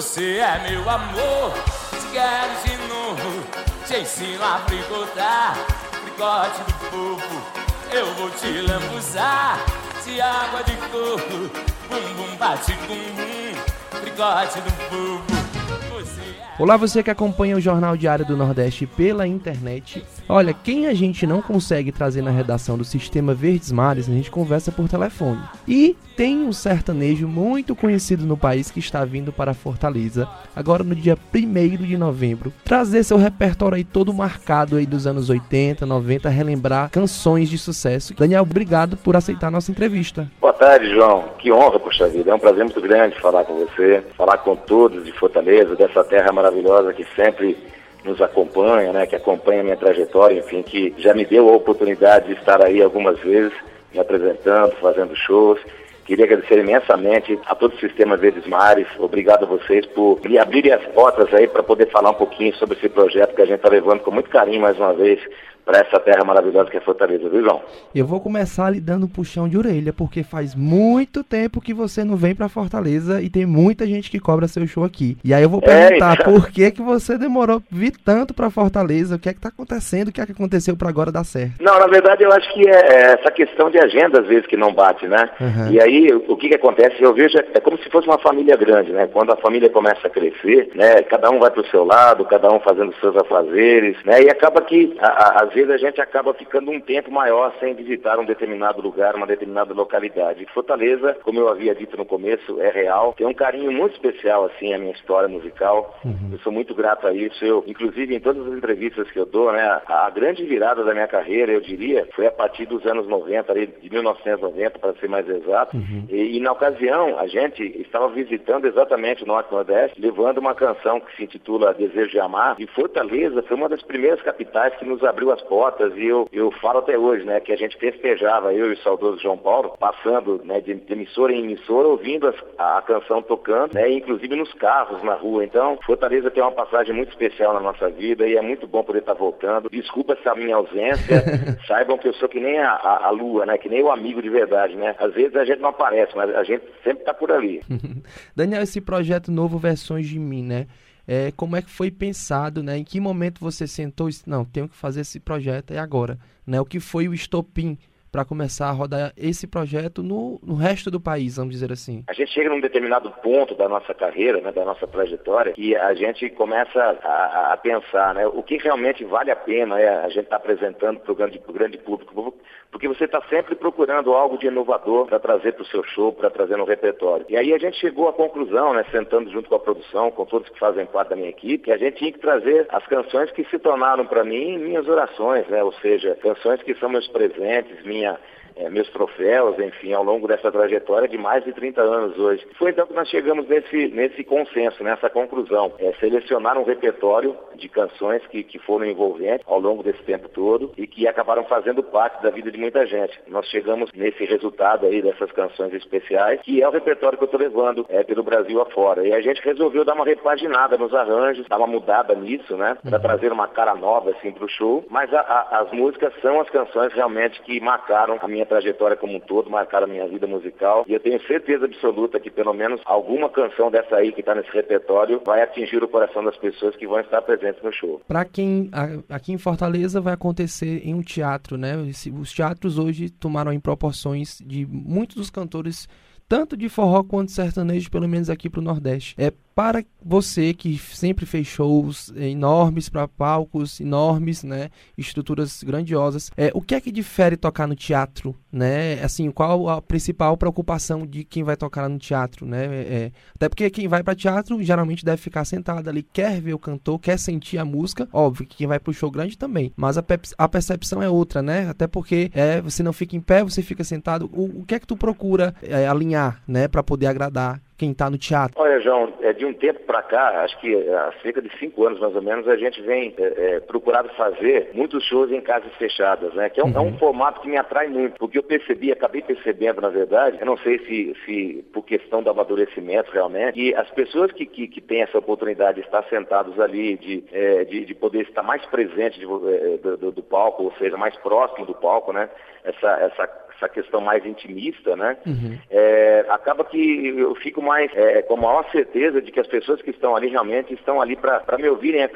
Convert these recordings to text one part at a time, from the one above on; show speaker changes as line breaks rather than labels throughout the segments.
Você é meu amor, te quero de novo. Te ensino a fricotar, fricote do povo. Eu vou te lambuzar de água de coco. Bum bum bate bum bum, fricote do povo.
Olá, você que acompanha o Jornal Diário do Nordeste pela internet. Olha, quem a gente não consegue trazer na redação do Sistema Verdes Mares, a gente conversa por telefone. E tem um sertanejo muito conhecido no país que está vindo para Fortaleza, agora no dia 1 de novembro, trazer seu repertório aí todo marcado aí dos anos 80, 90, relembrar canções de sucesso. Daniel, obrigado por aceitar nossa entrevista.
Boa tarde, João. Que honra, poxa vida. É um prazer muito grande falar com você, falar com todos de Fortaleza, dessa terra maravilhosa que sempre nos acompanha, né, que acompanha a minha trajetória, enfim, que já me deu a oportunidade de estar aí algumas vezes me apresentando, fazendo shows. Queria agradecer imensamente a todo o Sistema Verdes Mares. Obrigado a vocês por me abrirem as portas aí para poder falar um pouquinho sobre esse projeto que a gente está levando com muito carinho mais uma vez para essa terra maravilhosa que é Fortaleza, viu, João?
Eu vou começar lhe dando um puxão de orelha, porque faz muito tempo que você não vem para Fortaleza e tem muita gente que cobra seu show aqui. E aí eu vou perguntar, por que que você demorou vir tanto para Fortaleza? O que é que tá acontecendo? O que é que aconteceu para agora dar certo?
Não, na verdade eu acho que é, é essa questão de agenda às vezes que não bate, né? Uhum. E aí o que que acontece? Eu vejo é, é como se fosse uma família grande, né? Quando a família começa a crescer, né? Cada um vai pro seu lado, cada um fazendo seus afazeres, né? E acaba que a, a, às vezes a gente acaba ficando um tempo maior sem visitar um determinado lugar, uma determinada localidade. Fortaleza, como eu havia dito no começo, é real. Tem um carinho muito especial, assim, a minha história musical. Uhum. Eu sou muito grato a isso. Eu, inclusive, em todas as entrevistas que eu dou, né, a, a grande virada da minha carreira, eu diria, foi a partir dos anos 90, ali, de 1990, para ser mais exato. Uhum. E, e, na ocasião, a gente estava visitando exatamente o Norte Nordeste, levando uma canção que se intitula Desejo de Amar. E Fortaleza foi uma das primeiras capitais que nos abriu as portas e eu, eu falo até hoje, né, que a gente festejava, eu e o saudoso João Paulo, passando né, de, de emissora em emissora, ouvindo as, a, a, canção tocando, né, inclusive nos carros, na rua. Então, Fortaleza tem uma passagem muito especial na nossa vida e é muito bom poder estar voltando. Desculpa essa minha ausência, saibam que eu sou que nem a, a, a, lua, né, que nem o amigo de verdade, né. Às vezes a gente não aparece, mas a gente sempre está por ali.
Daniel, esse projeto novo Versões de Mim, né, é, como é que foi pensado, né? Em que momento você sentou e disse, não, tenho que fazer esse projeto e agora, né? O que foi o estopim para começar a rodar esse projeto no, no, resto do país, vamos dizer assim?
A gente chega num determinado ponto da nossa carreira, né, da nossa trajetória, e a gente começa a, a pensar, né, o que realmente vale a pena é a gente estar tá apresentando para o grande, grande público, porque você está sempre procurando algo de inovador para trazer para o seu show, para trazer no repertório. E aí a gente chegou à conclusão, né, sentando junto com a produção, com todos que fazem parte da minha equipe, que a gente tinha que trazer as canções que se tornaram para mim minhas orações, né, ou seja, canções que são meus presentes, minha é, meus troféus, enfim, ao longo dessa trajetória de mais de 30 anos hoje. Foi então que nós chegamos nesse, nesse consenso, nessa conclusão. É, selecionar um repertório de canções que, que foram envolventes ao longo desse tempo todo e que acabaram fazendo parte da vida de muita gente. Nós chegamos nesse resultado aí dessas canções especiais, que é o repertório que eu estou levando é, pelo Brasil afora. E a gente resolveu dar uma repaginada nos arranjos, dar uma mudada nisso, né? Para uhum. trazer uma cara nova assim para o show. Mas a, a, as músicas são as canções realmente que marcaram a minha trajetória como um todo, marcaram minha vida musical. E eu tenho certeza absoluta que pelo menos alguma canção dessa aí que está nesse repertório vai atingir o coração das pessoas que vão estar presentes no show.
Para quem aqui em Fortaleza vai acontecer em um teatro, né? Os teatros hoje tomaram em proporções de muitos dos cantores tanto de forró quanto sertanejo, pelo menos aqui para o Nordeste. É para você que sempre fez shows enormes para palcos enormes, né, estruturas grandiosas. É, o que é que difere tocar no teatro, né? Assim, qual a principal preocupação de quem vai tocar no teatro, né? É, até porque quem vai para teatro geralmente deve ficar sentado ali, quer ver o cantor, quer sentir a música. Óbvio que quem vai para o show grande também, mas a, a, percepção é outra, né? Até porque é, você não fica em pé, você fica sentado. O, o que é que tu procura é, alinhar, né, para poder agradar quem está no teatro?
Olha, João, é, de um tempo para cá, acho que há cerca de cinco anos mais ou menos, a gente vem é, é, procurado fazer muitos shows em casas fechadas, né? Que é um, uhum. é um, formato que me atrai muito, porque eu percebi, acabei percebendo, na verdade, eu não sei se, se por questão do amadurecimento realmente, que as pessoas que, que, que têm essa oportunidade de estar sentados ali, de, é, de, de, poder estar mais presente de, é, do, do, do palco, ou seja, mais próximo do palco, né? Essa, essa essa questão mais intimista, né? Uhum. É, acaba que eu fico mais é, com a maior certeza de que as pessoas que estão ali realmente estão ali para me ouvirem é,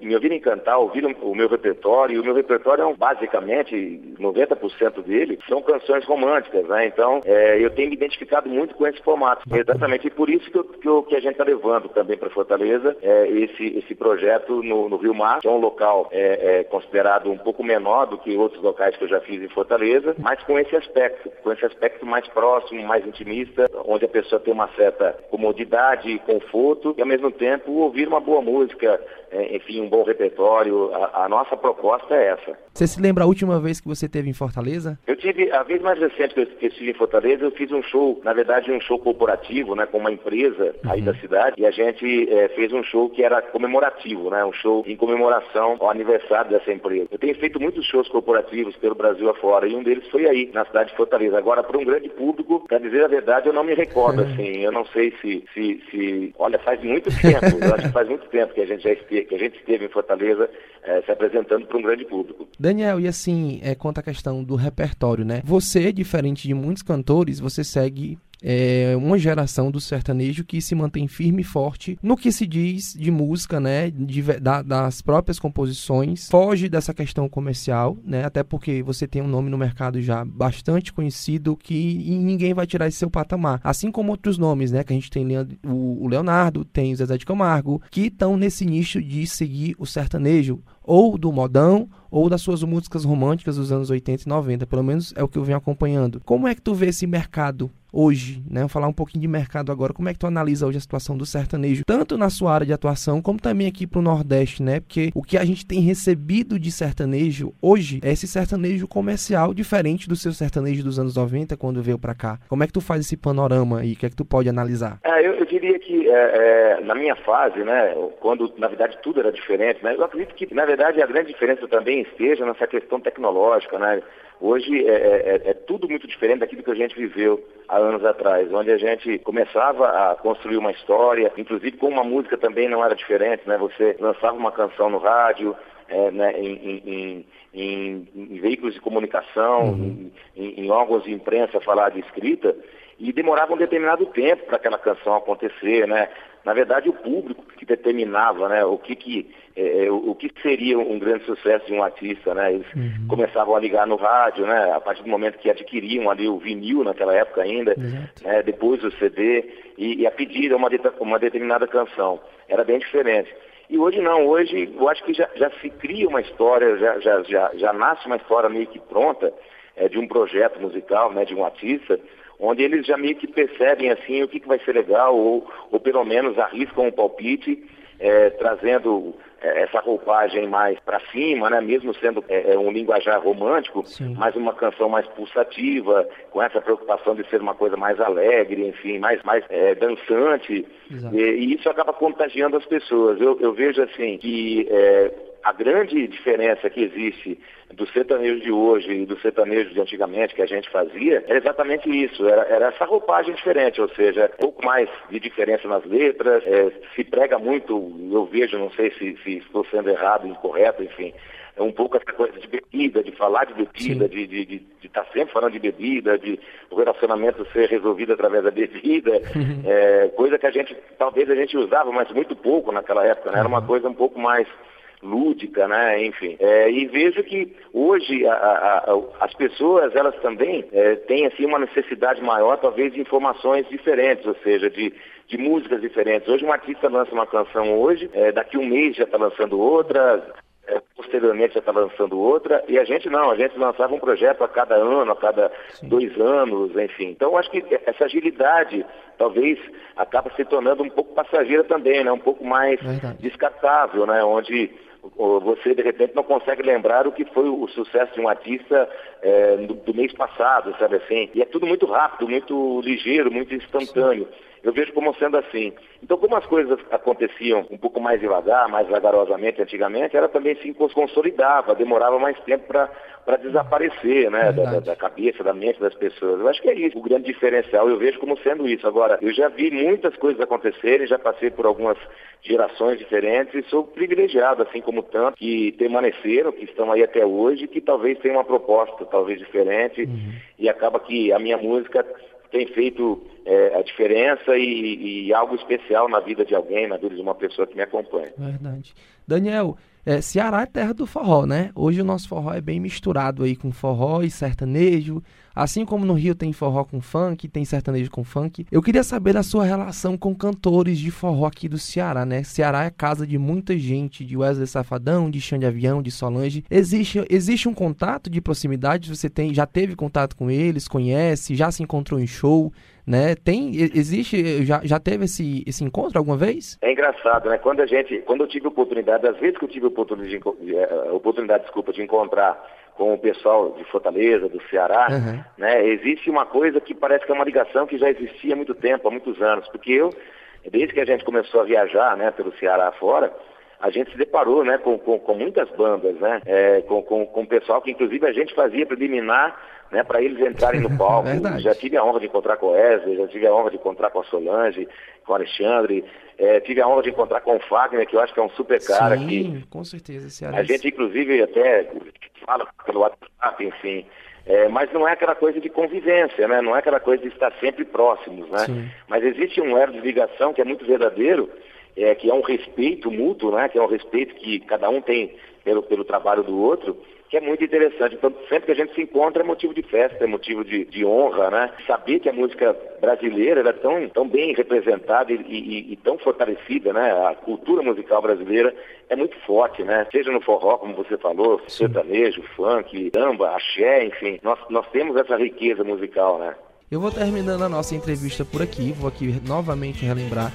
me ouvirem cantar, ouvir o meu repertório. E o meu repertório é basicamente 90% dele são canções românticas, né? Então é, eu tenho me identificado muito com esse formato. Exatamente, e por isso que, eu, que, eu, que a gente está levando também para Fortaleza é, esse, esse projeto no, no Rio Mar, que é um local é, considerado um pouco menor do que outros locais que eu já fiz em Fortaleza, mas com esse aspecto, com esse aspecto mais próximo, mais intimista, onde a pessoa tem uma certa comodidade e conforto e ao mesmo tempo ouvir uma boa música, é, enfim, um bom repertório. A, a, nossa proposta é essa.
Você se lembra a última vez que você teve em Fortaleza?
Eu tive, a vez mais recente que eu, que eu estive em Fortaleza, eu fiz um show, na verdade um show corporativo, né, com uma empresa uhum. aí da cidade, e a gente é, fez um show que era comemorativo, né, um show em comemoração ao aniversário dessa empresa. Eu tenho feito muitos shows corporativos pelo Brasil afora, e um deles foi aí, na cidade de Fortaleza. Agora, para um grande público, para dizer a verdade, eu não me recordo, assim, eu não sei se, se, se, olha, faz muito tempo, eu acho que faz muito tempo que a gente já esteve que a gente esteve em Fortaleza é, se apresentando para um grande público.
Daniel, e assim, é, quanto à questão do repertório, né? Você, diferente de muitos cantores, você segue é uma geração do sertanejo que se mantém firme e forte no que se diz de música, né, de, da, das próprias composições, foge dessa questão comercial, né, até porque você tem um nome no mercado já bastante conhecido que ninguém vai tirar esse seu patamar, assim como outros nomes, né, que a gente tem o, Leonardo, tem o Zezé de Camargo, que estão nesse nicho de seguir o sertanejo, ou do modão ou das suas músicas românticas dos anos 80 e 90, pelo menos é o que eu venho acompanhando. Como é que tu vê esse mercado hoje, né? Vou falar um pouquinho de mercado agora. Como é que tu analisa hoje a situação do sertanejo, tanto na sua área de atuação, como também aqui para o Nordeste, né? Porque o que a gente tem recebido de sertanejo hoje é esse sertanejo comercial, diferente do seu sertanejo dos anos 90, quando veio para cá. Como é que tu faz esse panorama aí? O que é que tu pode analisar?
É, eu, eu, diria que é, é, na minha fase, né? Quando na verdade tudo era diferente, né? Eu acredito que na verdade a grande diferença também esteja nessa questão tecnológica, né? Hoje é, é, é, é, tudo muito diferente daquilo que a gente viveu há anos atrás, onde a gente começava a construir uma história, inclusive com uma música também não era diferente, né? Você lançava uma canção no rádio, é, né, em, em, em, em, veículos de comunicação, uhum. em, órgãos de imprensa falar de escrita, e demorava um determinado tempo para aquela canção acontecer, né? Na verdade, o público que determinava, né, o que que é, é o que seria um grande sucesso de um artista, né? Eles uhum. começavam a ligar no rádio, né? A partir do momento que adquiriam ali o vinil naquela época ainda, né? depois o CD e, e a pedir uma, uma determinada canção. Era bem diferente. E hoje não, hoje eu acho que já, já se cria uma história, já, já, já, já nasce uma história meio que pronta é, de um projeto musical, né, de um artista, onde eles já meio que percebem assim o que, que vai ser legal, ou, ou pelo menos arriscam um palpite, é, trazendo é, essa roupagem mais para cima, né? mesmo sendo é, é, um linguajar romântico, Sim. mas uma canção mais pulsativa, com essa preocupação de ser uma coisa mais alegre, enfim, mais, mais é, dançante. E, e, isso acaba contagiando as pessoas. Eu, eu vejo assim que é, a grande diferença que existe do sertanejo de hoje e do sertanejo de antigamente que a gente fazia era exatamente isso, era, era essa roupagem diferente, ou seja, pouco mais de diferença nas letras, é, se prega muito, eu vejo, não sei se, se estou sendo errado, incorreto, enfim, é um pouco essa coisa de bebida, de falar de bebida, Sim. de estar tá sempre falando de bebida, de o relacionamento ser resolvido através da bebida, é, coisa que a gente, talvez a gente usava, mas muito pouco naquela época, né? Era uma uhum. coisa um pouco mais lúdica, né? Enfim. É, e vejo que hoje a, a, a, as pessoas, elas também é, têm assim uma necessidade maior, talvez, de informações diferentes, ou seja, de, de músicas diferentes. Hoje um artista lança uma canção hoje, é, daqui um mês já está lançando outra, é, posteriormente já está lançando outra, e a gente não, a gente lançava um projeto a cada ano, a cada Sim. dois anos, enfim. Então, acho que essa agilidade talvez acaba se tornando um pouco passageira também, né? um pouco mais Verdade. descartável, né? onde você de repente não consegue lembrar o que foi o sucesso de um artista é, do, do, mês passado, sabe assim? E é tudo muito rápido, muito ligeiro, muito instantâneo. Eu vejo como sendo assim. Então, como as coisas aconteciam um pouco mais devagar, mais vagarosamente antigamente, ela também se consolidava, demorava mais tempo para para desaparecer, né, da, da, cabeça, da mente das pessoas. Eu acho que é isso, o grande diferencial, eu vejo como sendo isso. Agora, eu já vi muitas coisas acontecerem, já passei por algumas gerações diferentes e sou privilegiado, assim como tanto, que permaneceram, que estão aí até hoje, que talvez tenham uma proposta talvez diferente uhum. e acaba que a minha música tem feito é, a diferença e, e, algo especial na vida de alguém, na vida de uma pessoa que me acompanha.
Verdade. Daniel, é, Ceará é terra do forró, né? Hoje o nosso forró é bem misturado aí com forró e sertanejo. Assim como no Rio tem forró com funk, tem sertanejo com funk. Eu queria saber a sua relação com cantores de forró aqui do Ceará, né? Ceará é casa de muita gente, de Wesley Safadão, de Xande Avião, de Solange. Existe, existe um contato de proximidade? Você tem, já teve contato com eles, conhece, já se encontrou em show? né? Tem, existe, já, já teve esse, esse encontro alguma vez?
É engraçado, né? Quando a gente, quando eu tive oportunidade, às vezes que eu tive oportunidade, de, eh, oportunidade desculpa, de encontrar com o pessoal de Fortaleza, do Ceará, uhum. né? Existe uma coisa que parece que é uma ligação que já existia há muito tempo, há muitos anos, porque eu, desde que a gente começou a viajar, né, pelo Ceará fora, a gente se deparou né, com, com, com muitas bandas, né, é, com, com, com pessoal que inclusive a gente fazia preliminar né, para eles entrarem no palco. já tive a honra de encontrar com o Wesley, já tive a honra de encontrar com a Solange, com o Alexandre, é, tive a honra de encontrar com o Fagner, que eu acho que é um super cara.
Sim,
que
com certeza.
A gente inclusive até fala pelo WhatsApp, enfim. É, mas não é aquela coisa de convivência, né? Não é aquela coisa de estar sempre próximos, né? Sim. Mas existe um elo de ligação que é muito verdadeiro é, que é um respeito mútuo, né? que é um respeito que cada um tem pelo, pelo trabalho do outro, que é muito interessante. Então, sempre que a gente se encontra é motivo de festa, é motivo de, de honra, né? Saber que a música brasileira é tão, tão bem representada e, e, e, tão fortalecida, né? A cultura musical brasileira é muito forte, né? Seja no forró, como você falou, Sim. sertanejo, funk, samba, axé, enfim. Nós, nós temos essa riqueza musical, né?
Eu vou terminando a nossa entrevista por aqui, vou aqui novamente relembrar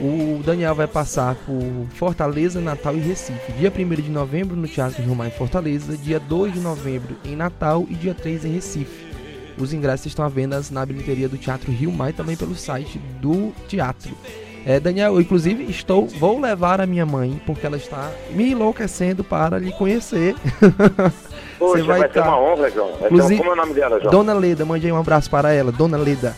o Daniel vai passar por Fortaleza, Natal e Recife. Dia 1 de novembro no Teatro Rio Mar em Fortaleza, dia 2 de novembro em Natal e dia 3 em Recife. Os ingressos estão à venda na bilheteria do Teatro Rio Mar e também pelo site do teatro. É, Daniel, eu, inclusive estou, vou levar a minha mãe porque ela está me enlouquecendo para lhe conhecer.
Poxa, vai, vai ser uma honra, João. Inclusive, como é o nome dela, João?
Dona Leda, mande um abraço para ela, Dona Leda.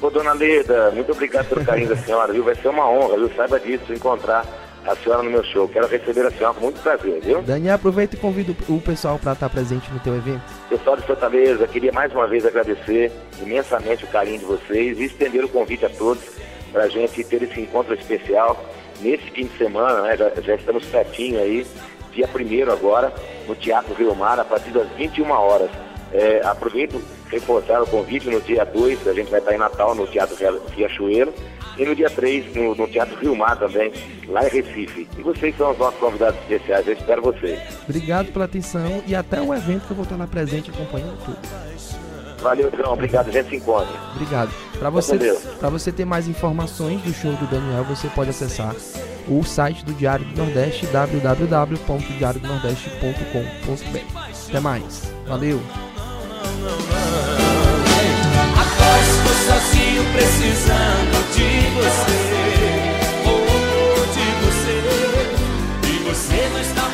Ô, dona Leda, muito obrigado pelo carinho da senhora, viu? Vai ser uma honra, viu? Saiba disso, encontrar a senhora no meu show. Quero receber a senhora com muito prazer, viu?
Daniel, aproveita e convido o pessoal para estar presente no teu evento.
Pessoal de Fortaleza, queria mais uma vez agradecer imensamente o carinho de vocês e estender o convite a todos para a gente ter esse encontro especial nesse fim de semana, né? Já, já estamos pertinho aí, dia 1 agora, no Teatro Rio Mar, a partir das 21 horas. É, aproveito reforçar o convite no dia 2, a gente vai estar em Natal no Teatro Riachuelo e no dia 3 no, no, Teatro Rio Mar também, lá em Recife. E vocês são os nossos convidados especiais, eu espero vocês.
Obrigado pela atenção e até o evento que eu vou estar lá presente acompanhando tudo.
Valeu, João. Obrigado. A gente se encontra.
Obrigado. Para você, você ter mais informações do show do Daniel, você pode acessar o site do Diário do Nordeste, www.diariodonordeste.com.br. Até mais. Valeu
não, não. Agora estou sozinho, precisando de você. Oh, de você. E você não está.